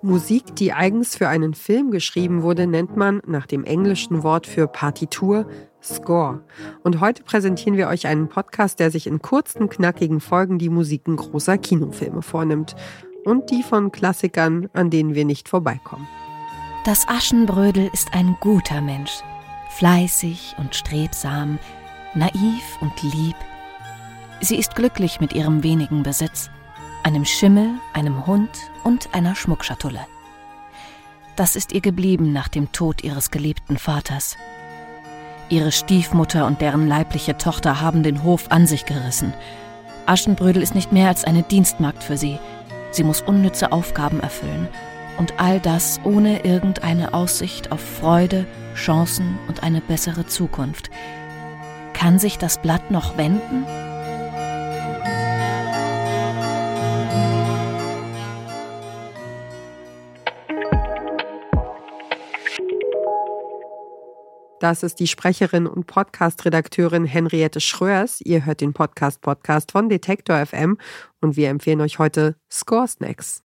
Musik, die eigens für einen Film geschrieben wurde, nennt man nach dem englischen Wort für Partitur Score. Und heute präsentieren wir euch einen Podcast, der sich in kurzen, knackigen Folgen die Musiken großer Kinofilme vornimmt. Und die von Klassikern, an denen wir nicht vorbeikommen. Das Aschenbrödel ist ein guter Mensch. Fleißig und strebsam, naiv und lieb. Sie ist glücklich mit ihrem wenigen Besitz einem Schimmel, einem Hund und einer Schmuckschatulle. Das ist ihr geblieben nach dem Tod ihres geliebten Vaters. Ihre Stiefmutter und deren leibliche Tochter haben den Hof an sich gerissen. Aschenbrödel ist nicht mehr als eine Dienstmagd für sie. Sie muss unnütze Aufgaben erfüllen. Und all das ohne irgendeine Aussicht auf Freude, Chancen und eine bessere Zukunft. Kann sich das Blatt noch wenden? Das ist die Sprecherin und Podcast-Redakteurin Henriette Schröers. Ihr hört den Podcast-Podcast von Detektor FM und wir empfehlen euch heute Score Snacks.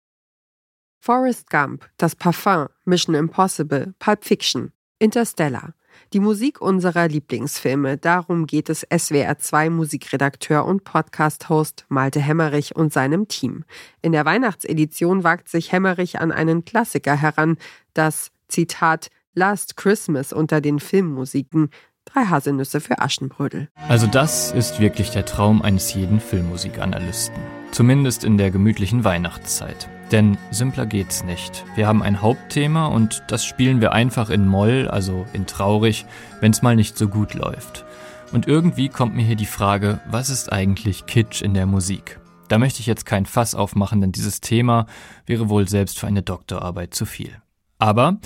Forrest Gump, Das Parfum, Mission Impossible, Pulp Fiction, Interstellar. Die Musik unserer Lieblingsfilme, darum geht es SWR2 Musikredakteur und Podcast-Host Malte Hemmerich und seinem Team. In der Weihnachtsedition wagt sich Hemmerich an einen Klassiker heran, das, Zitat, Last Christmas unter den Filmmusiken. Drei Haselnüsse für Aschenbrödel. Also das ist wirklich der Traum eines jeden Filmmusikanalysten. Zumindest in der gemütlichen Weihnachtszeit. Denn simpler geht's nicht. Wir haben ein Hauptthema und das spielen wir einfach in Moll, also in traurig, wenn's mal nicht so gut läuft. Und irgendwie kommt mir hier die Frage, was ist eigentlich Kitsch in der Musik? Da möchte ich jetzt kein Fass aufmachen, denn dieses Thema wäre wohl selbst für eine Doktorarbeit zu viel. Aber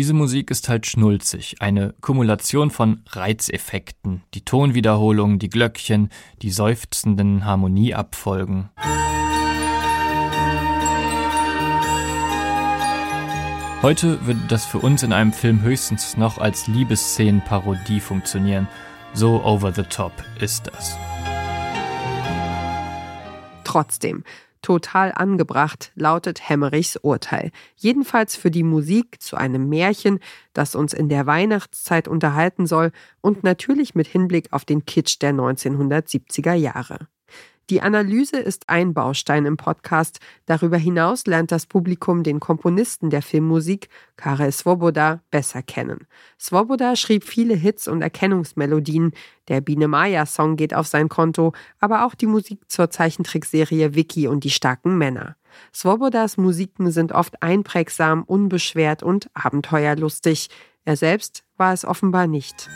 diese Musik ist halt schnulzig, eine Kumulation von Reizeffekten, die Tonwiederholungen, die Glöckchen, die seufzenden Harmonieabfolgen. Heute würde das für uns in einem Film höchstens noch als Liebesszenenparodie funktionieren. So over the top ist das. Trotzdem, total angebracht, lautet Hemmerichs Urteil. Jedenfalls für die Musik zu einem Märchen, das uns in der Weihnachtszeit unterhalten soll und natürlich mit Hinblick auf den Kitsch der 1970er Jahre. Die Analyse ist ein Baustein im Podcast. Darüber hinaus lernt das Publikum den Komponisten der Filmmusik, Karel Svoboda, besser kennen. Svoboda schrieb viele Hits und Erkennungsmelodien. Der Biene Maya Song geht auf sein Konto, aber auch die Musik zur Zeichentrickserie Vicky und die starken Männer. Svobodas Musiken sind oft einprägsam, unbeschwert und abenteuerlustig. Er selbst war es offenbar nicht.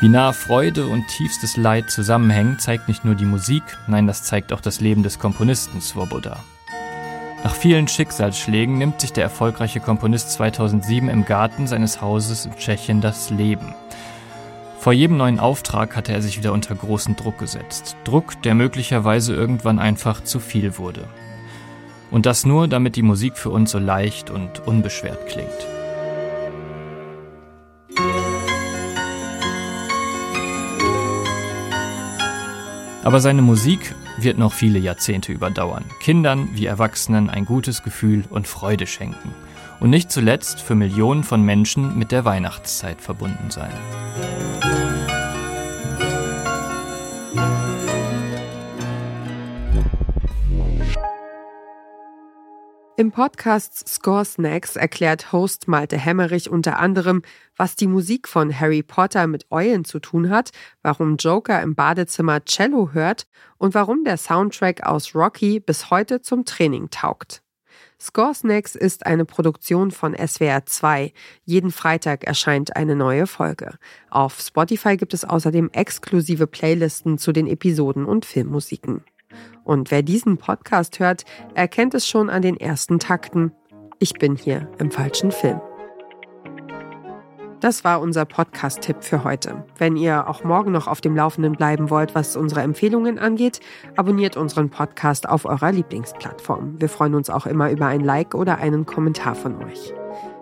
Wie nah Freude und tiefstes Leid zusammenhängen, zeigt nicht nur die Musik, nein, das zeigt auch das Leben des Komponisten Svoboda. Nach vielen Schicksalsschlägen nimmt sich der erfolgreiche Komponist 2007 im Garten seines Hauses in Tschechien das Leben. Vor jedem neuen Auftrag hatte er sich wieder unter großen Druck gesetzt. Druck, der möglicherweise irgendwann einfach zu viel wurde. Und das nur, damit die Musik für uns so leicht und unbeschwert klingt. Aber seine Musik wird noch viele Jahrzehnte überdauern, Kindern wie Erwachsenen ein gutes Gefühl und Freude schenken und nicht zuletzt für Millionen von Menschen mit der Weihnachtszeit verbunden sein. Im Podcast Score Snacks erklärt Host Malte Hemmerich unter anderem, was die Musik von Harry Potter mit Eulen zu tun hat, warum Joker im Badezimmer Cello hört und warum der Soundtrack aus Rocky bis heute zum Training taugt. Score Snacks ist eine Produktion von SWR 2. Jeden Freitag erscheint eine neue Folge. Auf Spotify gibt es außerdem exklusive Playlisten zu den Episoden und Filmmusiken. Und wer diesen Podcast hört, erkennt es schon an den ersten Takten. Ich bin hier im falschen Film. Das war unser Podcast-Tipp für heute. Wenn ihr auch morgen noch auf dem Laufenden bleiben wollt, was unsere Empfehlungen angeht, abonniert unseren Podcast auf eurer Lieblingsplattform. Wir freuen uns auch immer über ein Like oder einen Kommentar von euch.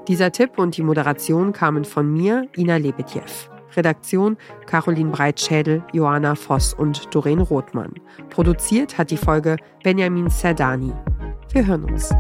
Dieser Tipp und die Moderation kamen von mir, Ina Lebedjew. Redaktion Caroline Breitschädel, Johanna Voss und Doreen Rothmann. Produziert hat die Folge Benjamin Serdani. Wir hören uns.